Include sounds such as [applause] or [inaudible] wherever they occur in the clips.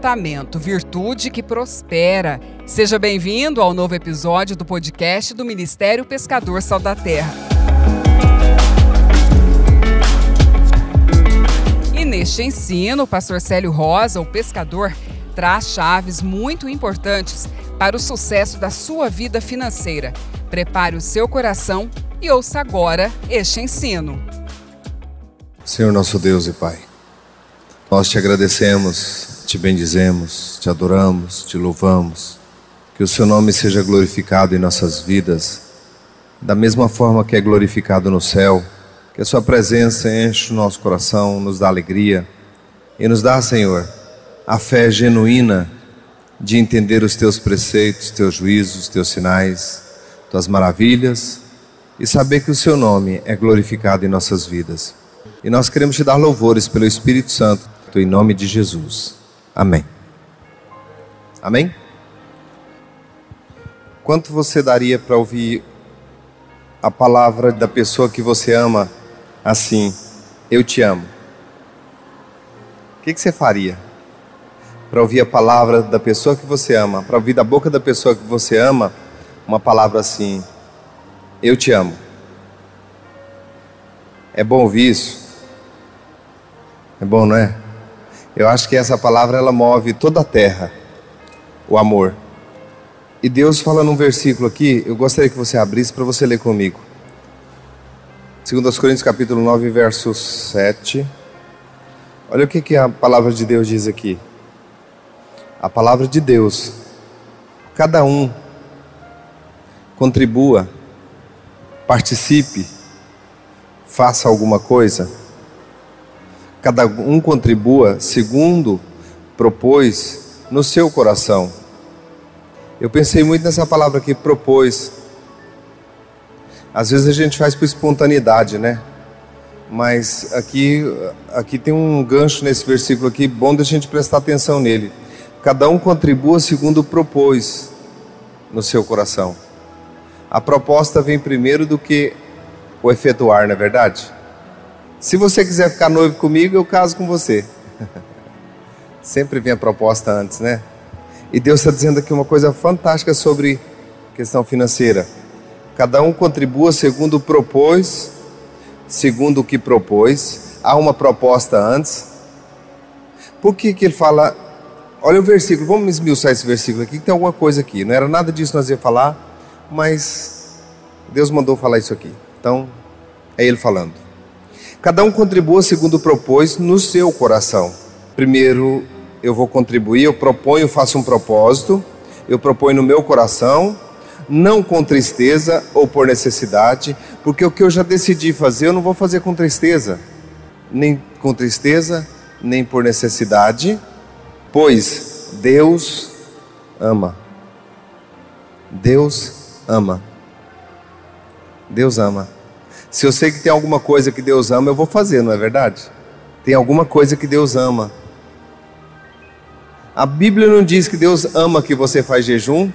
contentamento, virtude que prospera. Seja bem-vindo ao novo episódio do podcast do Ministério Pescador Sal da Terra. E neste ensino, o pastor Célio Rosa, o pescador, traz chaves muito importantes para o sucesso da sua vida financeira. Prepare o seu coração e ouça agora este ensino. Senhor nosso Deus e Pai, nós te agradecemos, te bendizemos, te adoramos, te louvamos. Que o seu nome seja glorificado em nossas vidas, da mesma forma que é glorificado no céu. Que a sua presença enche o nosso coração, nos dá alegria e nos dá, Senhor, a fé genuína de entender os teus preceitos, teus juízos, teus sinais, tuas maravilhas e saber que o seu nome é glorificado em nossas vidas. E nós queremos te dar louvores pelo Espírito Santo, em nome de Jesus. Amém. Amém? Quanto você daria para ouvir a palavra da pessoa que você ama assim? Eu te amo. O que, que você faria para ouvir a palavra da pessoa que você ama? Para ouvir da boca da pessoa que você ama uma palavra assim? Eu te amo. É bom ouvir isso? É bom, não é? Eu acho que essa palavra ela move toda a terra, o amor. E Deus fala num versículo aqui, eu gostaria que você abrisse para você ler comigo. 2 Coríntios capítulo 9, verso 7. Olha o que, que a palavra de Deus diz aqui. A palavra de Deus. Cada um contribua, participe, faça alguma coisa cada um contribua segundo propôs no seu coração. Eu pensei muito nessa palavra aqui, propôs. Às vezes a gente faz por espontaneidade, né? Mas aqui, aqui tem um gancho nesse versículo aqui, bom da gente prestar atenção nele. Cada um contribua segundo propôs no seu coração. A proposta vem primeiro do que o efetuar, não é verdade? Se você quiser ficar noivo comigo, eu caso com você. [laughs] Sempre vem a proposta antes, né? E Deus está dizendo aqui uma coisa fantástica sobre questão financeira. Cada um contribua segundo propôs, segundo o que propôs. Há uma proposta antes. Por que, que ele fala? Olha o versículo, vamos esmiuçar esse versículo aqui, que tem alguma coisa aqui. Não era nada disso que nós ia falar, mas Deus mandou falar isso aqui. Então, é ele falando. Cada um contribua segundo propôs no seu coração. Primeiro, eu vou contribuir, eu proponho, faço um propósito, eu proponho no meu coração, não com tristeza ou por necessidade, porque o que eu já decidi fazer, eu não vou fazer com tristeza, nem com tristeza, nem por necessidade, pois Deus ama. Deus ama. Deus ama. Se eu sei que tem alguma coisa que Deus ama, eu vou fazer, não é verdade? Tem alguma coisa que Deus ama. A Bíblia não diz que Deus ama que você faz jejum.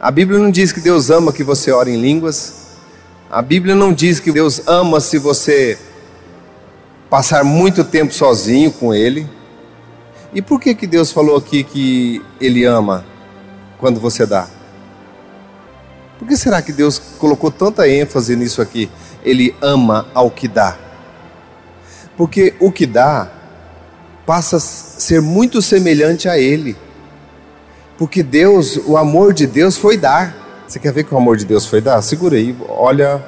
A Bíblia não diz que Deus ama que você ora em línguas. A Bíblia não diz que Deus ama se você passar muito tempo sozinho com Ele. E por que, que Deus falou aqui que Ele ama quando você dá? Por que será que Deus colocou tanta ênfase nisso aqui? Ele ama ao que dá. Porque o que dá passa a ser muito semelhante a ele. Porque Deus, o amor de Deus foi dar. Você quer ver que o amor de Deus foi dar? Segura aí, olha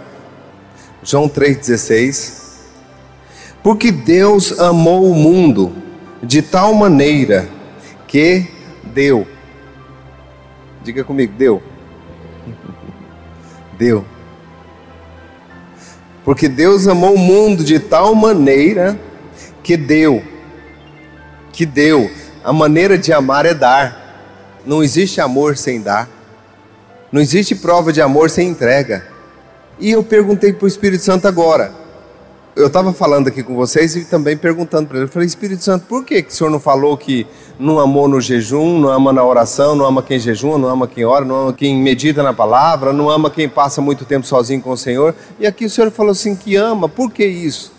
João 3,16. Porque Deus amou o mundo de tal maneira que deu. Diga comigo, deu. [laughs] Deu porque Deus amou o mundo de tal maneira que deu. Que deu. A maneira de amar é dar. Não existe amor sem dar. Não existe prova de amor sem entrega. E eu perguntei para o Espírito Santo agora eu estava falando aqui com vocês e também perguntando para ele. Eu falei, Espírito Santo, por que, que o senhor não falou que não amou no jejum, não ama na oração, não ama quem jejuma, não ama quem ora, não ama quem medita na palavra, não ama quem passa muito tempo sozinho com o Senhor? E aqui o senhor falou assim que ama, por que isso?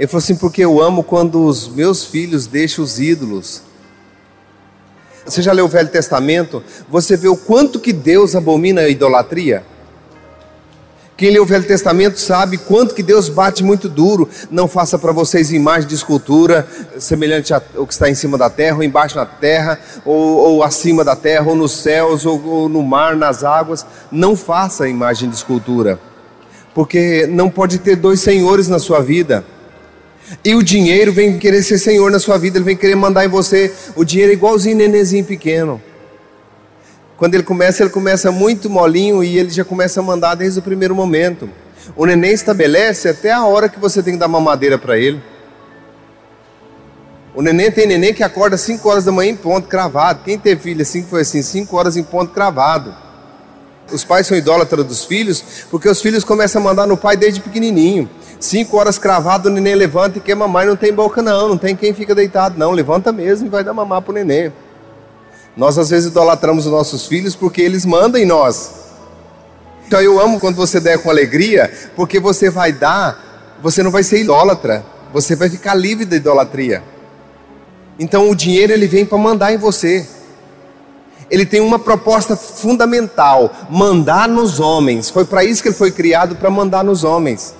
Ele falou assim: porque eu amo quando os meus filhos deixam os ídolos. Você já leu o Velho Testamento? Você vê o quanto que Deus abomina a idolatria? Quem lê o Velho Testamento sabe quanto que Deus bate muito duro. Não faça para vocês imagem de escultura semelhante ao que está em cima da terra, ou embaixo na terra, ou, ou acima da terra, ou nos céus, ou, ou no mar, nas águas. Não faça imagem de escultura, porque não pode ter dois senhores na sua vida. E o dinheiro vem querer ser senhor na sua vida, ele vem querer mandar em você. O dinheiro é igualzinho nenenzinho pequeno. Quando ele começa, ele começa muito molinho e ele já começa a mandar desde o primeiro momento. O neném estabelece até a hora que você tem que dar mamadeira para ele. O neném tem neném que acorda 5 horas da manhã em ponto cravado. Quem teve filho assim foi assim, 5 horas em ponto cravado. Os pais são idólatras dos filhos, porque os filhos começam a mandar no pai desde pequenininho. 5 horas cravado, o neném levanta e quer mamar e não tem boca não, não tem quem fica deitado não, levanta mesmo e vai dar mamar pro neném. Nós às vezes idolatramos os nossos filhos porque eles mandam em nós. Então eu amo quando você der com alegria, porque você vai dar, você não vai ser idólatra, você vai ficar livre da idolatria. Então o dinheiro ele vem para mandar em você. Ele tem uma proposta fundamental: mandar nos homens. Foi para isso que ele foi criado para mandar nos homens.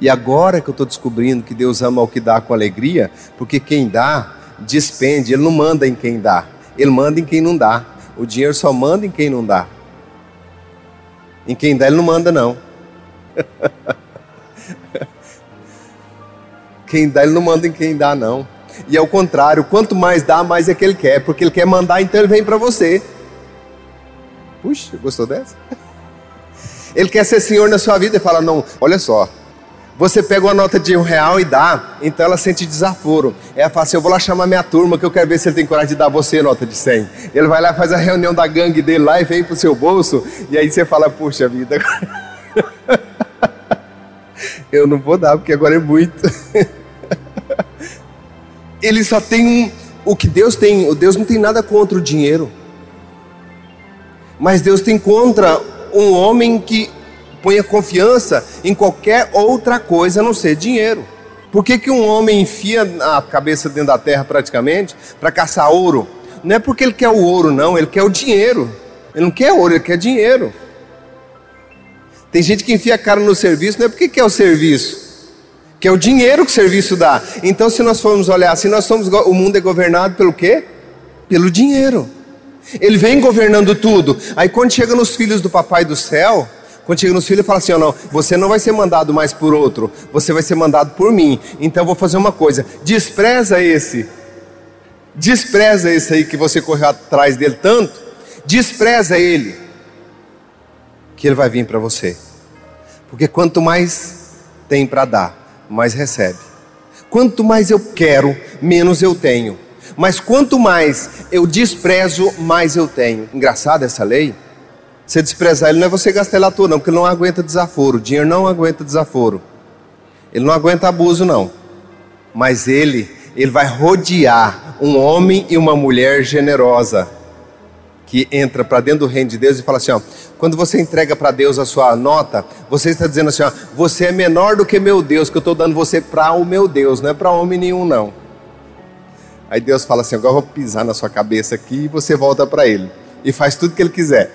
E agora que eu estou descobrindo que Deus ama o que dá com alegria, porque quem dá despende, ele não manda em quem dá, ele manda em quem não dá. O dinheiro só manda em quem não dá. Em quem dá, ele não manda, não. [laughs] quem dá, ele não manda em quem dá, não. E é o contrário, quanto mais dá, mais é que ele quer, porque ele quer mandar, então ele vem para você. Puxa, gostou dessa? [laughs] Ele quer ser senhor na sua vida e fala: Não, olha só, você pega uma nota de um real e dá, então ela sente desaforo. Ela fala assim: Eu vou lá chamar minha turma que eu quero ver se ele tem coragem de dar você nota de 100. Ele vai lá, faz a reunião da gangue dele lá e vem pro seu bolso, e aí você fala: Puxa vida, [laughs] eu não vou dar porque agora é muito. [laughs] ele só tem um. O que Deus tem, o Deus não tem nada contra o dinheiro, mas Deus tem contra um homem que ponha confiança em qualquer outra coisa a não ser dinheiro. Por que, que um homem enfia a cabeça dentro da terra praticamente para caçar ouro? Não é porque ele quer o ouro, não, ele quer o dinheiro. Ele não quer ouro, ele quer dinheiro. Tem gente que enfia a cara no serviço, não é porque quer o serviço, que é o dinheiro que o serviço dá. Então, se nós formos olhar assim, nós somos o mundo é governado pelo quê? Pelo dinheiro. Ele vem governando tudo. Aí quando chega nos filhos do papai do céu, quando chega nos filhos, fala assim: oh, não, você não vai ser mandado mais por outro, você vai ser mandado por mim. Então eu vou fazer uma coisa: despreza esse, despreza esse aí que você correu atrás dele tanto, despreza ele, que ele vai vir para você. Porque quanto mais tem para dar, mais recebe. Quanto mais eu quero, menos eu tenho. Mas quanto mais eu desprezo, mais eu tenho. Engraçada essa lei. Você desprezar ele não é você gastar ele à toa, não, porque ele não aguenta desaforo. O dinheiro não aguenta desaforo. Ele não aguenta abuso, não. Mas ele, ele vai rodear um homem e uma mulher generosa que entra para dentro do reino de Deus e fala assim: ó, quando você entrega para Deus a sua nota, você está dizendo assim: ó, você é menor do que meu Deus, que eu estou dando você para o meu Deus, não é para homem nenhum, não. Aí Deus fala assim: agora eu vou pisar na sua cabeça aqui e você volta para Ele e faz tudo que Ele quiser.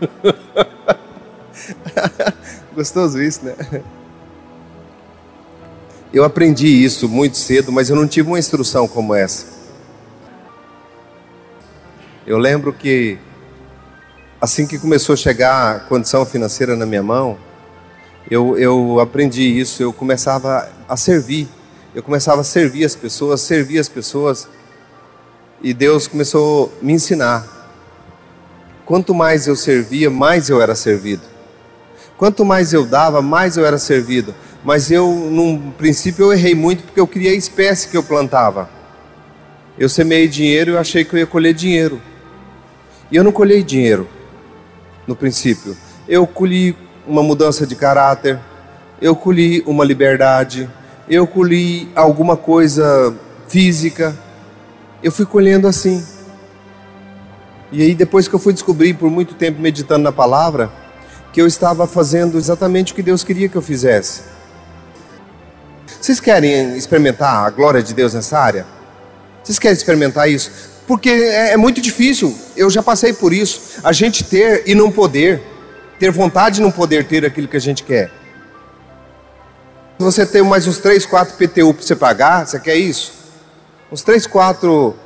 [laughs] Gostoso isso, né? Eu aprendi isso muito cedo, mas eu não tive uma instrução como essa. Eu lembro que assim que começou a chegar a condição financeira na minha mão, eu, eu aprendi isso, eu começava a servir. Eu começava a servir as pessoas, servir as pessoas. E Deus começou a me ensinar Quanto mais eu servia, mais eu era servido. Quanto mais eu dava, mais eu era servido. Mas eu, num princípio, eu errei muito porque eu queria a espécie que eu plantava. Eu semeei dinheiro e achei que eu ia colher dinheiro. E eu não colhei dinheiro no princípio. Eu colhi uma mudança de caráter, eu colhi uma liberdade, eu colhi alguma coisa física. Eu fui colhendo assim. E aí, depois que eu fui descobrir, por muito tempo meditando na palavra, que eu estava fazendo exatamente o que Deus queria que eu fizesse. Vocês querem experimentar a glória de Deus nessa área? Vocês querem experimentar isso? Porque é, é muito difícil, eu já passei por isso, a gente ter e não poder, ter vontade e não poder ter aquilo que a gente quer. Você tem mais uns 3, 4 PTU para você pagar, você quer isso? Uns 3, 4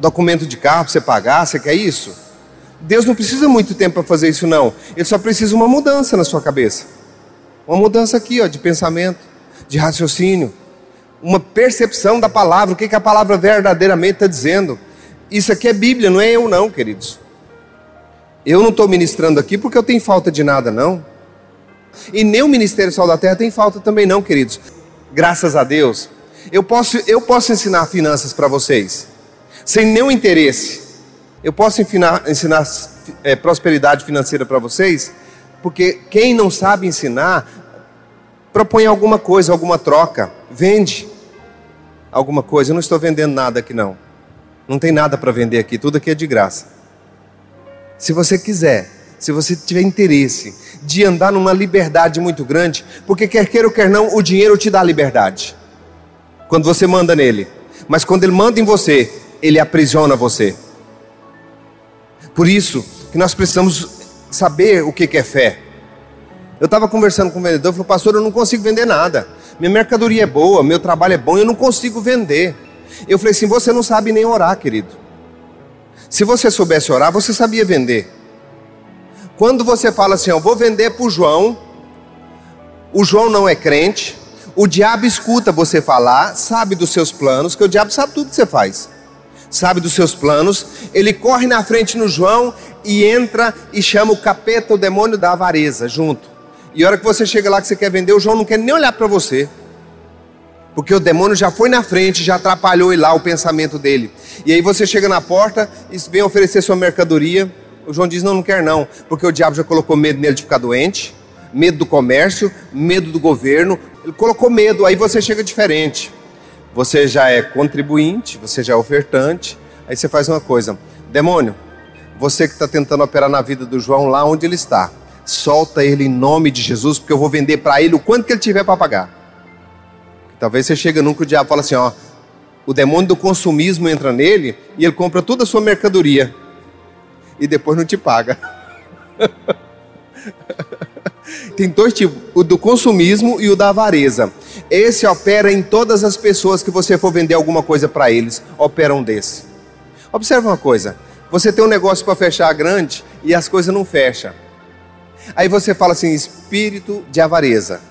documentos de carro para você pagar, você quer isso? Deus não precisa muito tempo para fazer isso não. Ele só precisa uma mudança na sua cabeça. Uma mudança aqui, ó, de pensamento, de raciocínio, uma percepção da palavra, o que, que a palavra verdadeiramente está dizendo. Isso aqui é Bíblia, não é eu não, queridos. Eu não estou ministrando aqui porque eu tenho falta de nada, não. E nem o Ministério Sal da Terra tem falta também não, queridos. Graças a Deus. Eu posso, eu posso ensinar finanças para vocês, sem nenhum interesse. Eu posso ensinar, ensinar é, prosperidade financeira para vocês, porque quem não sabe ensinar, propõe alguma coisa, alguma troca, vende alguma coisa. Eu não estou vendendo nada aqui, não. Não tem nada para vender aqui, tudo aqui é de graça. Se você quiser, se você tiver interesse de andar numa liberdade muito grande, porque quer queira ou quer não, o dinheiro te dá liberdade. Quando você manda nele. Mas quando ele manda em você, ele aprisiona você. Por isso que nós precisamos saber o que é fé. Eu estava conversando com o vendedor, falou, pastor, eu não consigo vender nada. Minha mercadoria é boa, meu trabalho é bom, eu não consigo vender. Eu falei assim, você não sabe nem orar, querido. Se você soubesse orar, você sabia vender. Quando você fala assim, eu vou vender para o João, o João não é crente, o diabo escuta você falar, sabe dos seus planos, que o diabo sabe tudo que você faz. Sabe dos seus planos, ele corre na frente no João e entra e chama o capeta, o demônio da avareza, junto. E a hora que você chega lá que você quer vender, o João não quer nem olhar para você. Porque o demônio já foi na frente, já atrapalhou lá o pensamento dele. E aí você chega na porta e vem oferecer sua mercadoria. O João diz: Não, não quer não, porque o diabo já colocou medo nele de ficar doente, medo do comércio, medo do governo. Ele colocou medo, aí você chega diferente. Você já é contribuinte, você já é ofertante. Aí você faz uma coisa: Demônio, você que está tentando operar na vida do João lá onde ele está, solta ele em nome de Jesus, porque eu vou vender para ele o quanto que ele tiver para pagar. Talvez você chegue nunca o diabo fala assim: Ó, o demônio do consumismo entra nele e ele compra toda a sua mercadoria e depois não te paga. [laughs] Tem dois tipos, o do consumismo e o da avareza. Esse opera em todas as pessoas que você for vender alguma coisa para eles, opera um desse. Observe uma coisa, você tem um negócio para fechar grande e as coisas não fecham. Aí você fala assim, espírito de avareza,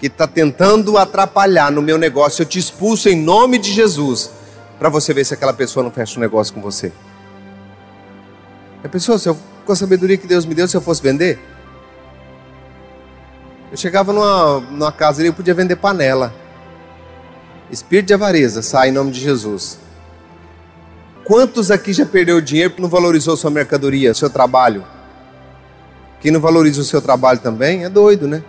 que está tentando atrapalhar no meu negócio, eu te expulso em nome de Jesus, para você ver se aquela pessoa não fecha o um negócio com você. A pessoa, se eu, com a sabedoria que Deus me deu, se eu fosse vender? Eu chegava numa, numa casa e eu podia vender panela. Espírito de avareza, sai em nome de Jesus. Quantos aqui já perdeu dinheiro porque não valorizou sua mercadoria, seu trabalho? Quem não valoriza o seu trabalho também é doido, né?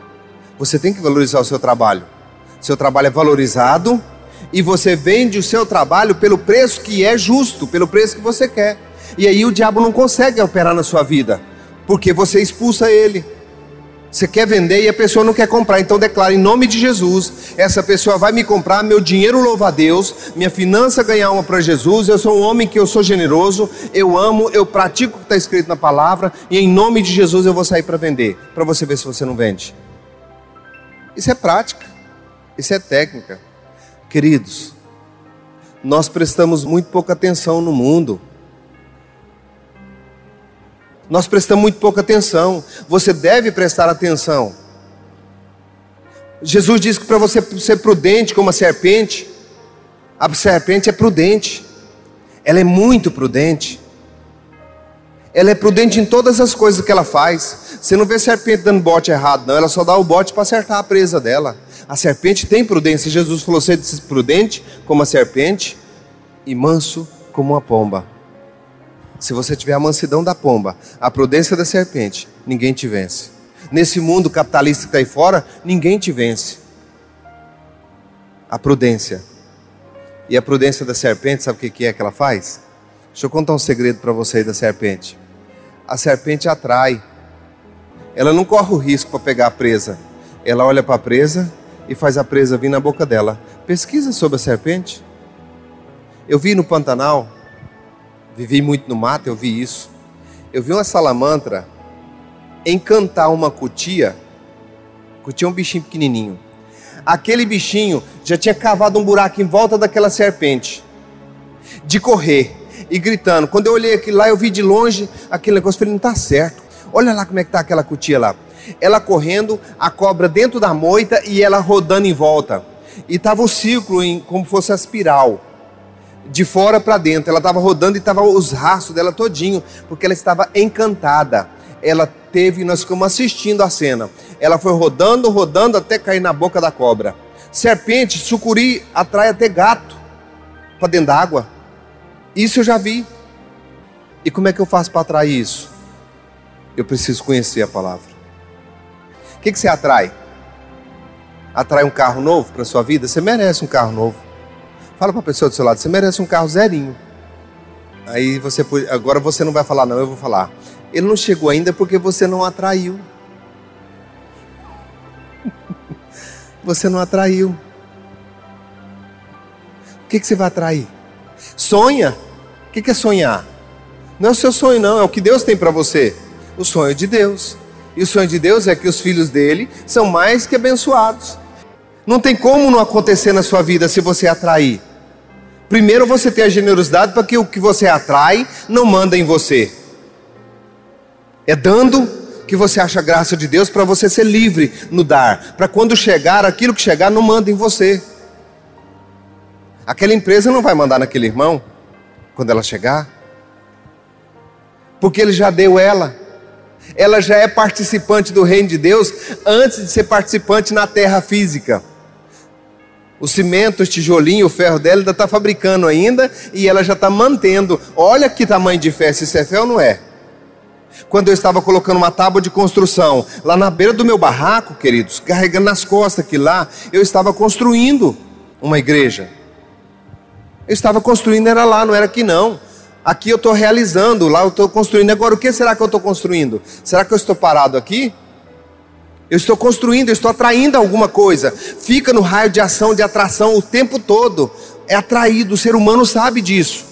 Você tem que valorizar o seu trabalho. Seu trabalho é valorizado e você vende o seu trabalho pelo preço que é justo, pelo preço que você quer. E aí o diabo não consegue operar na sua vida, porque você expulsa ele. Você quer vender e a pessoa não quer comprar, então declara em nome de Jesus: essa pessoa vai me comprar, meu dinheiro louva a Deus, minha finança ganhar uma para Jesus. Eu sou um homem que eu sou generoso, eu amo, eu pratico o que está escrito na palavra, e em nome de Jesus eu vou sair para vender, para você ver se você não vende. Isso é prática, isso é técnica. Queridos, nós prestamos muito pouca atenção no mundo nós prestamos muito pouca atenção. Você deve prestar atenção. Jesus disse que para você ser prudente como a serpente, a serpente é prudente. Ela é muito prudente. Ela é prudente em todas as coisas que ela faz. Você não vê a serpente dando bote errado, não. Ela só dá o bote para acertar a presa dela. A serpente tem prudência. Jesus falou: ser prudente como a serpente e manso como uma pomba. Se você tiver a mansidão da pomba, a prudência da serpente, ninguém te vence. Nesse mundo capitalista que está aí fora, ninguém te vence. A prudência. E a prudência da serpente, sabe o que é que ela faz? Deixa eu contar um segredo para vocês da serpente. A serpente atrai. Ela não corre o risco para pegar a presa. Ela olha para a presa e faz a presa vir na boca dela. Pesquisa sobre a serpente. Eu vi no Pantanal, vivi muito no mato, eu vi isso. Eu vi uma salamantra encantar uma cutia. Cutia é um bichinho pequenininho. Aquele bichinho já tinha cavado um buraco em volta daquela serpente. De correr e gritando. Quando eu olhei aquilo lá, eu vi de longe aquele negócio. Falei, não está certo. Olha lá como é que está aquela cutia lá. Ela correndo, a cobra dentro da moita e ela rodando em volta. E estava o círculo em, como fosse a espiral de fora para dentro. Ela estava rodando e estava os rastros dela todinho, porque ela estava encantada. Ela teve, nós ficamos assistindo a cena. Ela foi rodando, rodando até cair na boca da cobra. Serpente, sucuri atrai até gato para dentro d'água. Isso eu já vi. E como é que eu faço para atrair isso? Eu preciso conhecer a palavra. O que, que você atrai? Atrai um carro novo para sua vida? Você merece um carro novo. Fala para a pessoa do seu lado, você merece um carro zerinho. Aí você agora você não vai falar não, eu vou falar. Ele não chegou ainda porque você não atraiu. [laughs] você não atraiu. O que, que você vai atrair? Sonha. O que, que é sonhar? Não é o seu sonho, não, é o que Deus tem para você. O sonho de Deus. E o sonho de Deus é que os filhos dele são mais que abençoados. Não tem como não acontecer na sua vida se você atrair. Primeiro você tem a generosidade para que o que você atrai não manda em você. É dando que você acha a graça de Deus para você ser livre no dar. Para quando chegar, aquilo que chegar não manda em você. Aquela empresa não vai mandar naquele irmão quando ela chegar. Porque ele já deu ela. Ela já é participante do reino de Deus antes de ser participante na terra física o cimento, o tijolinho, o ferro dela ainda está fabricando ainda e ela já está mantendo. Olha que tamanho de fé, se isso é fé ou não é? Quando eu estava colocando uma tábua de construção lá na beira do meu barraco, queridos, carregando nas costas que lá, eu estava construindo uma igreja. Eu estava construindo, era lá, não era aqui não. Aqui eu estou realizando, lá eu estou construindo. Agora, o que será que eu estou construindo? Será que eu estou parado aqui? Eu estou construindo, eu estou atraindo alguma coisa. Fica no raio de ação, de atração o tempo todo. É atraído, o ser humano sabe disso.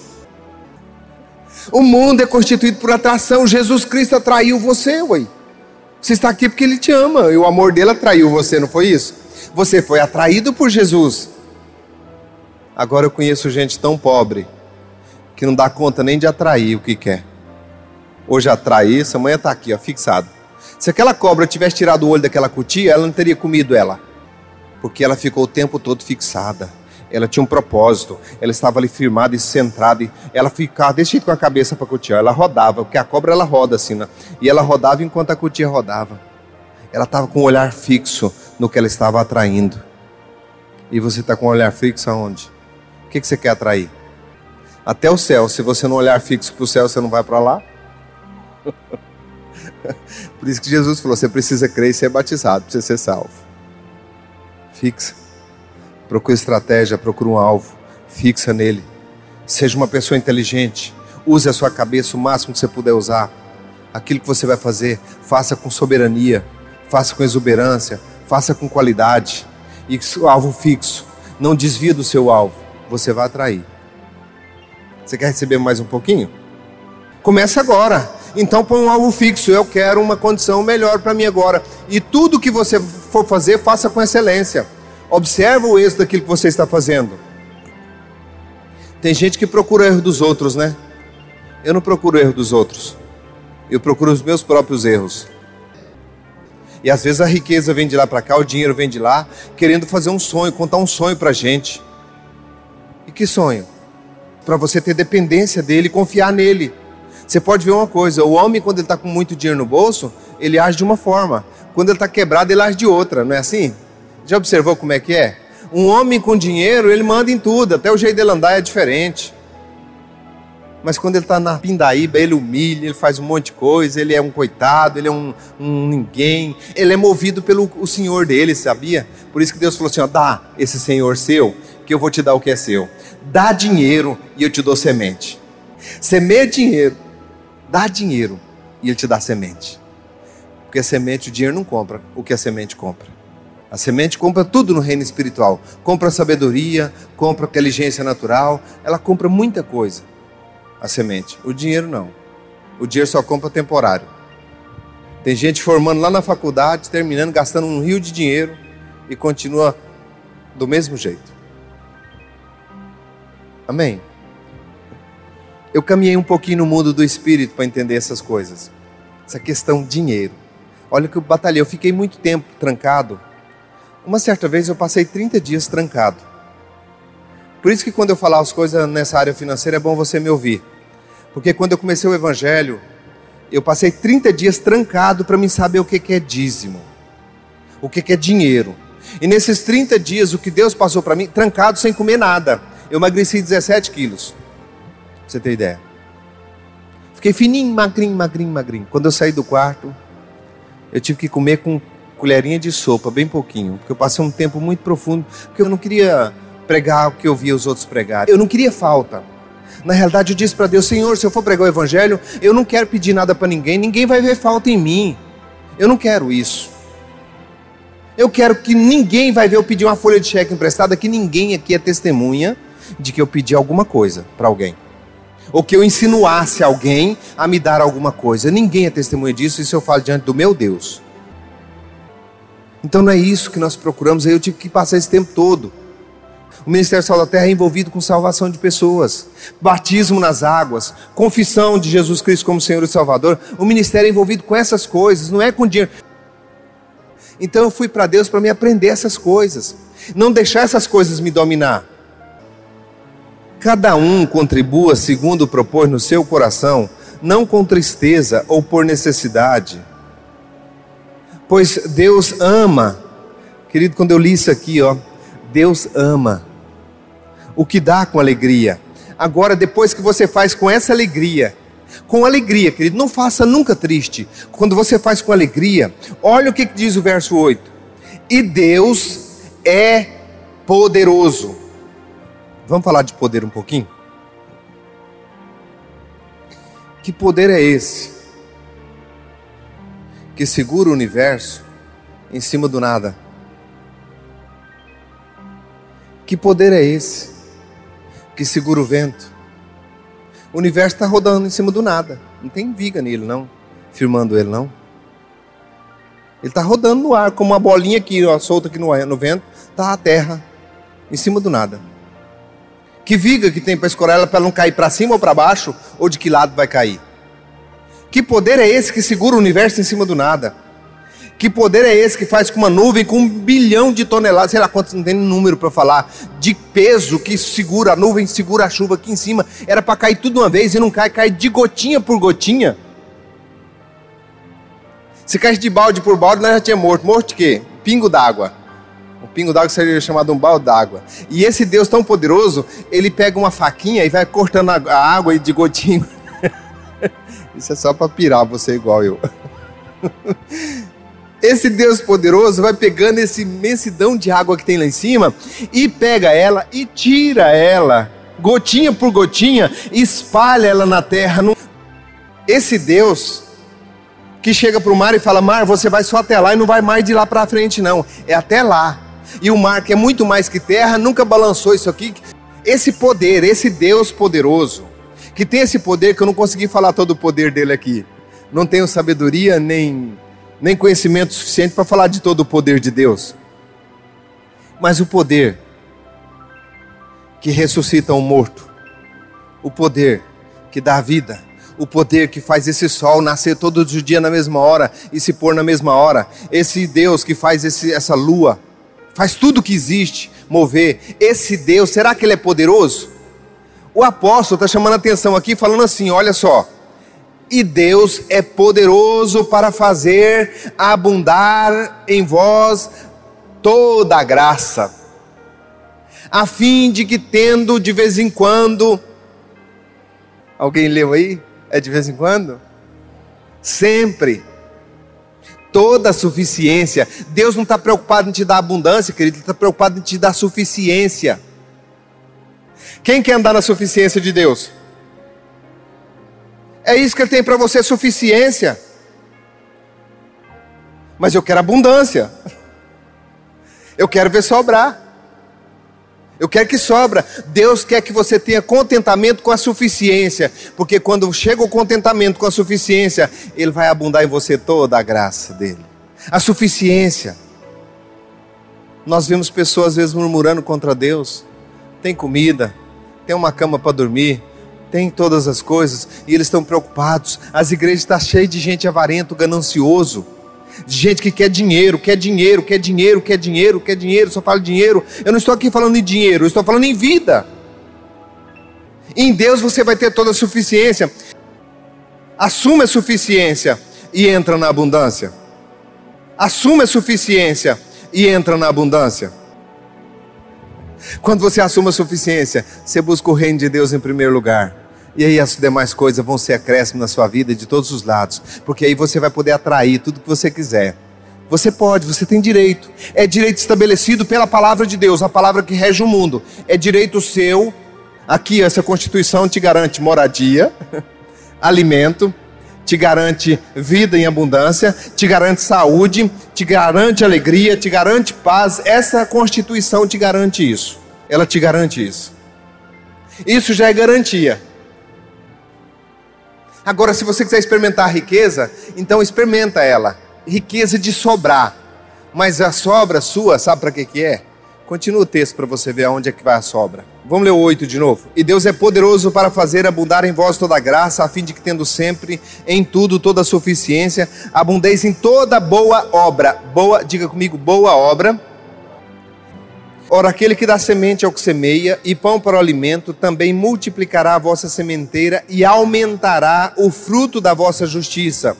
O mundo é constituído por atração. Jesus Cristo atraiu você, ué. Você está aqui porque Ele te ama. E o amor dele atraiu você, não foi isso? Você foi atraído por Jesus. Agora eu conheço gente tão pobre que não dá conta nem de atrair o que quer. Hoje atrai isso, amanhã está aqui, ó, fixado. Se aquela cobra tivesse tirado o olho daquela cutia, ela não teria comido ela. Porque ela ficou o tempo todo fixada. Ela tinha um propósito. Ela estava ali firmada e centrada. E ela ficava desse jeito com a cabeça para a cutia. Ela rodava, porque a cobra ela roda assim, né? E ela rodava enquanto a cutia rodava. Ela estava com o um olhar fixo no que ela estava atraindo. E você está com o um olhar fixo aonde? O que, que você quer atrair? Até o céu. Se você não olhar fixo para o céu, você não vai para lá. [laughs] Por isso que Jesus falou: você precisa crer e ser batizado para você ser salvo. Fixa. Procura estratégia, procura um alvo. Fixa nele. Seja uma pessoa inteligente. Use a sua cabeça o máximo que você puder usar. Aquilo que você vai fazer, faça com soberania, faça com exuberância, faça com qualidade. E alvo fixo. Não desvia do seu alvo. Você vai atrair. Você quer receber mais um pouquinho? Comece agora. Então põe um alvo fixo. Eu quero uma condição melhor para mim agora. E tudo que você for fazer, faça com excelência. Observa o êxito daquilo que você está fazendo. Tem gente que procura erro dos outros, né? Eu não procuro erro dos outros. Eu procuro os meus próprios erros. E às vezes a riqueza vem de lá para cá, o dinheiro vem de lá, querendo fazer um sonho, contar um sonho para gente. E que sonho? Para você ter dependência dele, confiar nele. Você pode ver uma coisa: o homem, quando ele está com muito dinheiro no bolso, ele age de uma forma. Quando ele está quebrado, ele age de outra, não é assim? Já observou como é que é? Um homem com dinheiro, ele manda em tudo, até o jeito dele andar é diferente. Mas quando ele está na pindaíba, ele humilha, ele faz um monte de coisa, ele é um coitado, ele é um, um ninguém. Ele é movido pelo o Senhor dele, sabia? Por isso que Deus falou assim: ó, dá esse Senhor seu, que eu vou te dar o que é seu. Dá dinheiro e eu te dou semente. Semeia dinheiro Dá dinheiro e ele te dá semente. Porque a semente, o dinheiro não compra o que a semente compra. A semente compra tudo no reino espiritual. Compra sabedoria, compra inteligência natural, ela compra muita coisa. A semente. O dinheiro não. O dinheiro só compra temporário. Tem gente formando lá na faculdade, terminando, gastando um rio de dinheiro e continua do mesmo jeito. Amém? Eu caminhei um pouquinho no mundo do espírito para entender essas coisas. Essa questão dinheiro. Olha que eu batalhei, eu fiquei muito tempo trancado uma certa vez eu passei 30 dias trancado. Por isso que quando eu falar as coisas nessa área financeira é bom você me ouvir. Porque quando eu comecei o evangelho, eu passei 30 dias trancado para mim saber o que é dízimo, o que é dinheiro. E nesses 30 dias, o que Deus passou para mim, trancado sem comer nada, eu emagreci 17 quilos. Você ter ideia. Fiquei fininho, magrinho, magrinho, magrinho. Quando eu saí do quarto, eu tive que comer com colherinha de sopa, bem pouquinho, porque eu passei um tempo muito profundo, porque eu não queria pregar o que eu via os outros pregarem. Eu não queria falta. Na realidade, eu disse para Deus: Senhor, se eu for pregar o Evangelho, eu não quero pedir nada para ninguém, ninguém vai ver falta em mim. Eu não quero isso. Eu quero que ninguém vai ver eu pedir uma folha de cheque emprestada, que ninguém aqui é testemunha de que eu pedi alguma coisa para alguém. Ou que eu insinuasse alguém a me dar alguma coisa. Ninguém é testemunha disso, isso eu falo diante do meu Deus. Então não é isso que nós procuramos, aí eu tive que passar esse tempo todo. O Ministério Sal da Terra é envolvido com salvação de pessoas, batismo nas águas, confissão de Jesus Cristo como Senhor e Salvador. O ministério é envolvido com essas coisas, não é com dinheiro. Então eu fui para Deus para me aprender essas coisas, não deixar essas coisas me dominar. Cada um contribua segundo propôs no seu coração, não com tristeza ou por necessidade Pois Deus ama. Querido, quando eu li isso aqui, ó, Deus ama. O que dá com alegria. Agora, depois que você faz com essa alegria, com alegria, querido, não faça nunca triste. Quando você faz com alegria, olha o que diz o verso 8. E Deus é poderoso. Vamos falar de poder um pouquinho? Que poder é esse? que segura o universo em cima do nada. Que poder é esse que segura o vento? O universo está rodando em cima do nada. Não tem viga nele, não. Firmando ele, não. Ele está rodando no ar, como uma bolinha aqui, ó, solta aqui no, no vento. Está a terra em cima do nada. Que viga que tem para escorar ela para não cair para cima ou para baixo, ou de que lado vai cair? Que poder é esse que segura o universo em cima do nada? Que poder é esse que faz com uma nuvem com um bilhão de toneladas, sei lá quantos, não tem número para falar, de peso que segura a nuvem, segura a chuva aqui em cima. Era para cair tudo uma vez e não cai, cai de gotinha por gotinha. Se caísse de balde por balde, nós já tinha morto. Morto de quê? Pingo d'água. Um pingo d'água seria chamado um balde d'água. E esse Deus tão poderoso, ele pega uma faquinha e vai cortando a água de gotinho [laughs] Isso é só para pirar você igual eu. [laughs] Esse Deus poderoso vai pegando esse imensidão de água que tem lá em cima e pega ela e tira ela, gotinha por gotinha, espalha ela na terra. Esse Deus que chega para o mar e fala: Mar, você vai só até lá e não vai mais de lá para frente, não. É até lá. E o mar, que é muito mais que terra, nunca balançou isso aqui. Esse poder, esse Deus poderoso, que tem esse poder que eu não consegui falar todo o poder dele aqui. Não tenho sabedoria nem, nem conhecimento suficiente para falar de todo o poder de Deus. Mas o poder que ressuscita um morto, o poder que dá vida, o poder que faz esse sol nascer todos os dias na mesma hora e se pôr na mesma hora, esse Deus que faz esse, essa lua, faz tudo que existe mover, esse Deus, será que ele é poderoso? O apóstolo está chamando a atenção aqui, falando assim: olha só. E Deus é poderoso para fazer abundar em vós toda a graça, a fim de que, tendo de vez em quando. Alguém leu aí? É de vez em quando? Sempre. Toda a suficiência. Deus não está preocupado em te dar abundância, querido, Ele está preocupado em te dar suficiência. Quem quer andar na suficiência de Deus? É isso que Ele tem para você, suficiência. Mas eu quero abundância. Eu quero ver sobrar. Eu quero que sobra. Deus quer que você tenha contentamento com a suficiência, porque quando chega o contentamento com a suficiência, ele vai abundar em você toda a graça dele. A suficiência. Nós vemos pessoas às vezes murmurando contra Deus. Tem comida, tem uma cama para dormir, tem todas as coisas, e eles estão preocupados. As igrejas estão cheias de gente avarento, ganancioso de gente que quer dinheiro, quer dinheiro, quer dinheiro, quer dinheiro, quer dinheiro, só fala dinheiro. Eu não estou aqui falando em dinheiro, eu estou falando em vida. Em Deus você vai ter toda a suficiência. Assuma a suficiência e entra na abundância. Assuma a suficiência e entra na abundância. Quando você assume a suficiência, você busca o reino de Deus em primeiro lugar. E aí as demais coisas vão ser acréscimo na sua vida de todos os lados, porque aí você vai poder atrair tudo que você quiser. Você pode, você tem direito. É direito estabelecido pela palavra de Deus, a palavra que rege o mundo. É direito seu. Aqui essa Constituição te garante moradia, [laughs] alimento, te garante vida em abundância, te garante saúde, te garante alegria, te garante paz. Essa Constituição te garante isso. Ela te garante isso. Isso já é garantia. Agora, se você quiser experimentar a riqueza, então experimenta ela. Riqueza de sobrar. Mas a sobra sua, sabe para que, que é? Continua o texto para você ver aonde é que vai a sobra. Vamos ler o 8 de novo. E Deus é poderoso para fazer abundar em vós toda graça, a fim de que, tendo sempre em tudo toda a suficiência, abundeis em toda boa obra. Boa, diga comigo, boa obra Ora, aquele que dá semente ao que semeia e pão para o alimento, também multiplicará a vossa sementeira e aumentará o fruto da vossa justiça.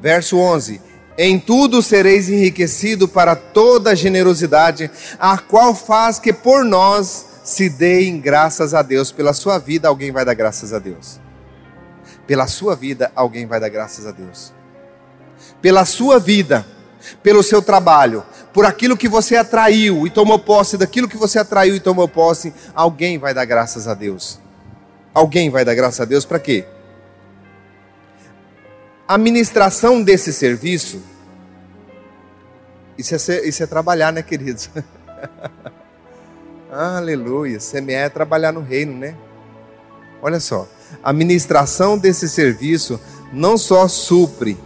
Verso 11: Em tudo sereis enriquecido para toda generosidade, a qual faz que por nós se deem graças a Deus. Pela sua vida, alguém vai dar graças a Deus. Pela sua vida, alguém vai dar graças a Deus. Pela sua vida, pelo seu trabalho, por aquilo que você atraiu e tomou posse daquilo que você atraiu e tomou posse, alguém vai dar graças a Deus. Alguém vai dar graças a Deus para quê? A ministração desse serviço, isso é, ser, isso é trabalhar, né, queridos? [laughs] Aleluia. Semear é trabalhar no reino, né? Olha só, a ministração desse serviço não só supre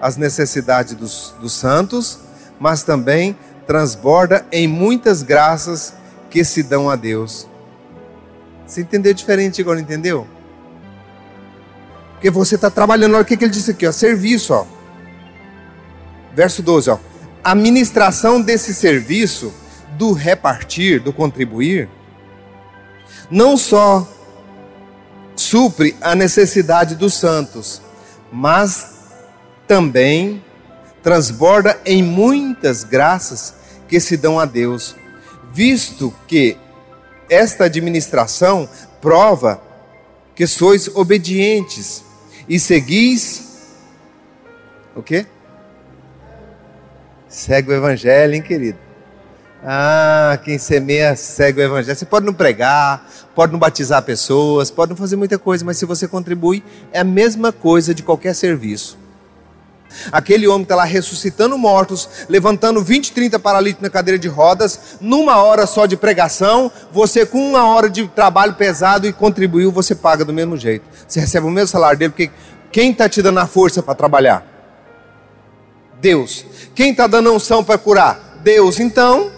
as necessidades dos, dos santos, mas também transborda em muitas graças que se dão a Deus. Você entendeu diferente agora, entendeu? Porque você está trabalhando, olha o que, que ele disse aqui, ó, serviço, ó. Verso 12, ó. A ministração desse serviço, do repartir, do contribuir, não só supre a necessidade dos santos, mas também transborda em muitas graças que se dão a Deus, visto que esta administração prova que sois obedientes e seguis o quê? Segue o evangelho, hein, querido? Ah, quem semeia segue o evangelho. Você pode não pregar, pode não batizar pessoas, pode não fazer muita coisa, mas se você contribui, é a mesma coisa de qualquer serviço. Aquele homem está lá ressuscitando mortos, levantando 20, 30 paralíticos na cadeira de rodas, numa hora só de pregação, você com uma hora de trabalho pesado e contribuiu, você paga do mesmo jeito. Você recebe o mesmo salário dele, porque quem está te dando a força para trabalhar? Deus. Quem está dando a unção para curar? Deus. Então,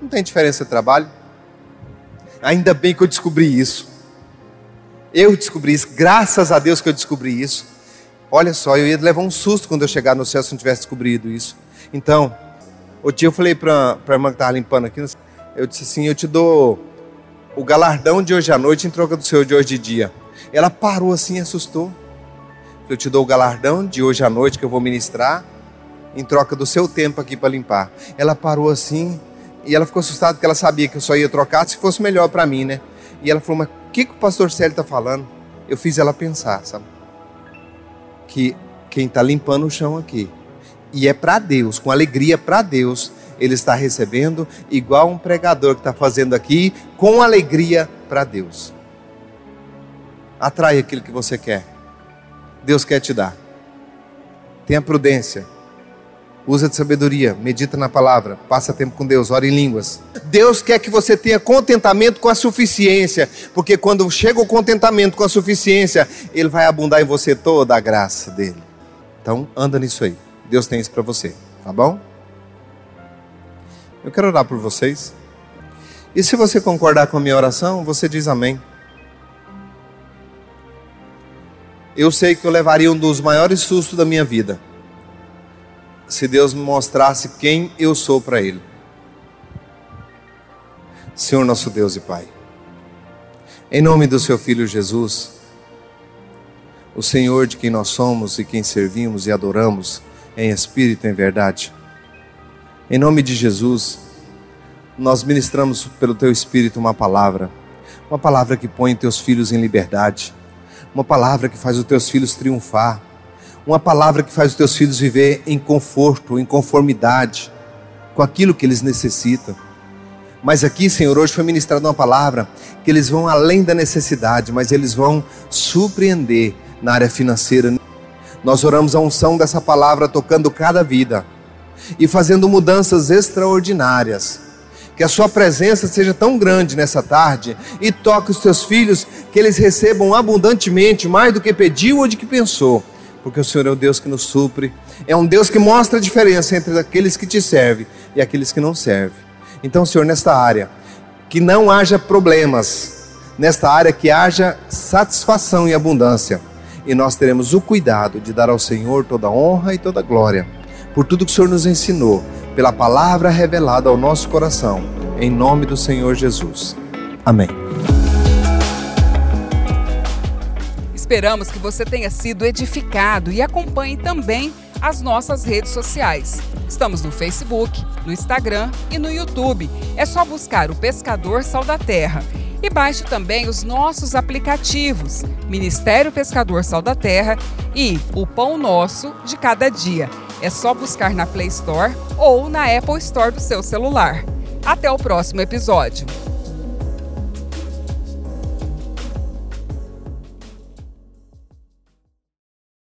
não tem diferença de trabalho. Ainda bem que eu descobri isso. Eu descobri isso, graças a Deus que eu descobri isso. Olha só, eu ia levar um susto quando eu chegar no céu se não tivesse descobrido isso. Então, o dia eu falei para a irmã que estava limpando aqui, eu disse assim: Eu te dou o galardão de hoje à noite em troca do seu de hoje de dia. Ela parou assim e assustou. Eu te dou o galardão de hoje à noite que eu vou ministrar em troca do seu tempo aqui para limpar. Ela parou assim e ela ficou assustada porque ela sabia que eu só ia trocar se fosse melhor para mim, né? E ela falou: Mas o que, que o pastor Célio está falando? Eu fiz ela pensar, sabe? Que quem está limpando o chão aqui, e é para Deus, com alegria para Deus, ele está recebendo, igual um pregador que está fazendo aqui, com alegria para Deus. Atrai aquilo que você quer. Deus quer te dar. Tenha prudência. Usa de sabedoria, medita na palavra, passa tempo com Deus, ora em línguas. Deus quer que você tenha contentamento com a suficiência, porque quando chega o contentamento com a suficiência, Ele vai abundar em você toda a graça dele. Então, anda nisso aí. Deus tem isso para você, tá bom? Eu quero orar por vocês. E se você concordar com a minha oração, você diz amém. Eu sei que eu levaria um dos maiores sustos da minha vida se Deus me mostrasse quem eu sou para Ele. Senhor nosso Deus e Pai, em nome do Seu Filho Jesus, o Senhor de quem nós somos e quem servimos e adoramos em espírito e em verdade, em nome de Jesus, nós ministramos pelo Teu Espírito uma palavra, uma palavra que põe Teus filhos em liberdade, uma palavra que faz os Teus filhos triunfar uma palavra que faz os teus filhos viver em conforto, em conformidade com aquilo que eles necessitam. Mas aqui, Senhor, hoje foi ministrada uma palavra que eles vão além da necessidade, mas eles vão surpreender na área financeira. Nós oramos a unção dessa palavra tocando cada vida e fazendo mudanças extraordinárias. Que a sua presença seja tão grande nessa tarde e toque os teus filhos, que eles recebam abundantemente mais do que pediu ou de que pensou porque o Senhor é o Deus que nos supre, é um Deus que mostra a diferença entre aqueles que te servem e aqueles que não servem. Então, Senhor, nesta área, que não haja problemas, nesta área que haja satisfação e abundância, e nós teremos o cuidado de dar ao Senhor toda honra e toda glória, por tudo que o Senhor nos ensinou, pela palavra revelada ao nosso coração, em nome do Senhor Jesus. Amém. Esperamos que você tenha sido edificado e acompanhe também as nossas redes sociais. Estamos no Facebook, no Instagram e no YouTube. É só buscar o Pescador Sal da Terra. E baixe também os nossos aplicativos, Ministério Pescador Sal da Terra e o Pão Nosso de Cada Dia. É só buscar na Play Store ou na Apple Store do seu celular. Até o próximo episódio.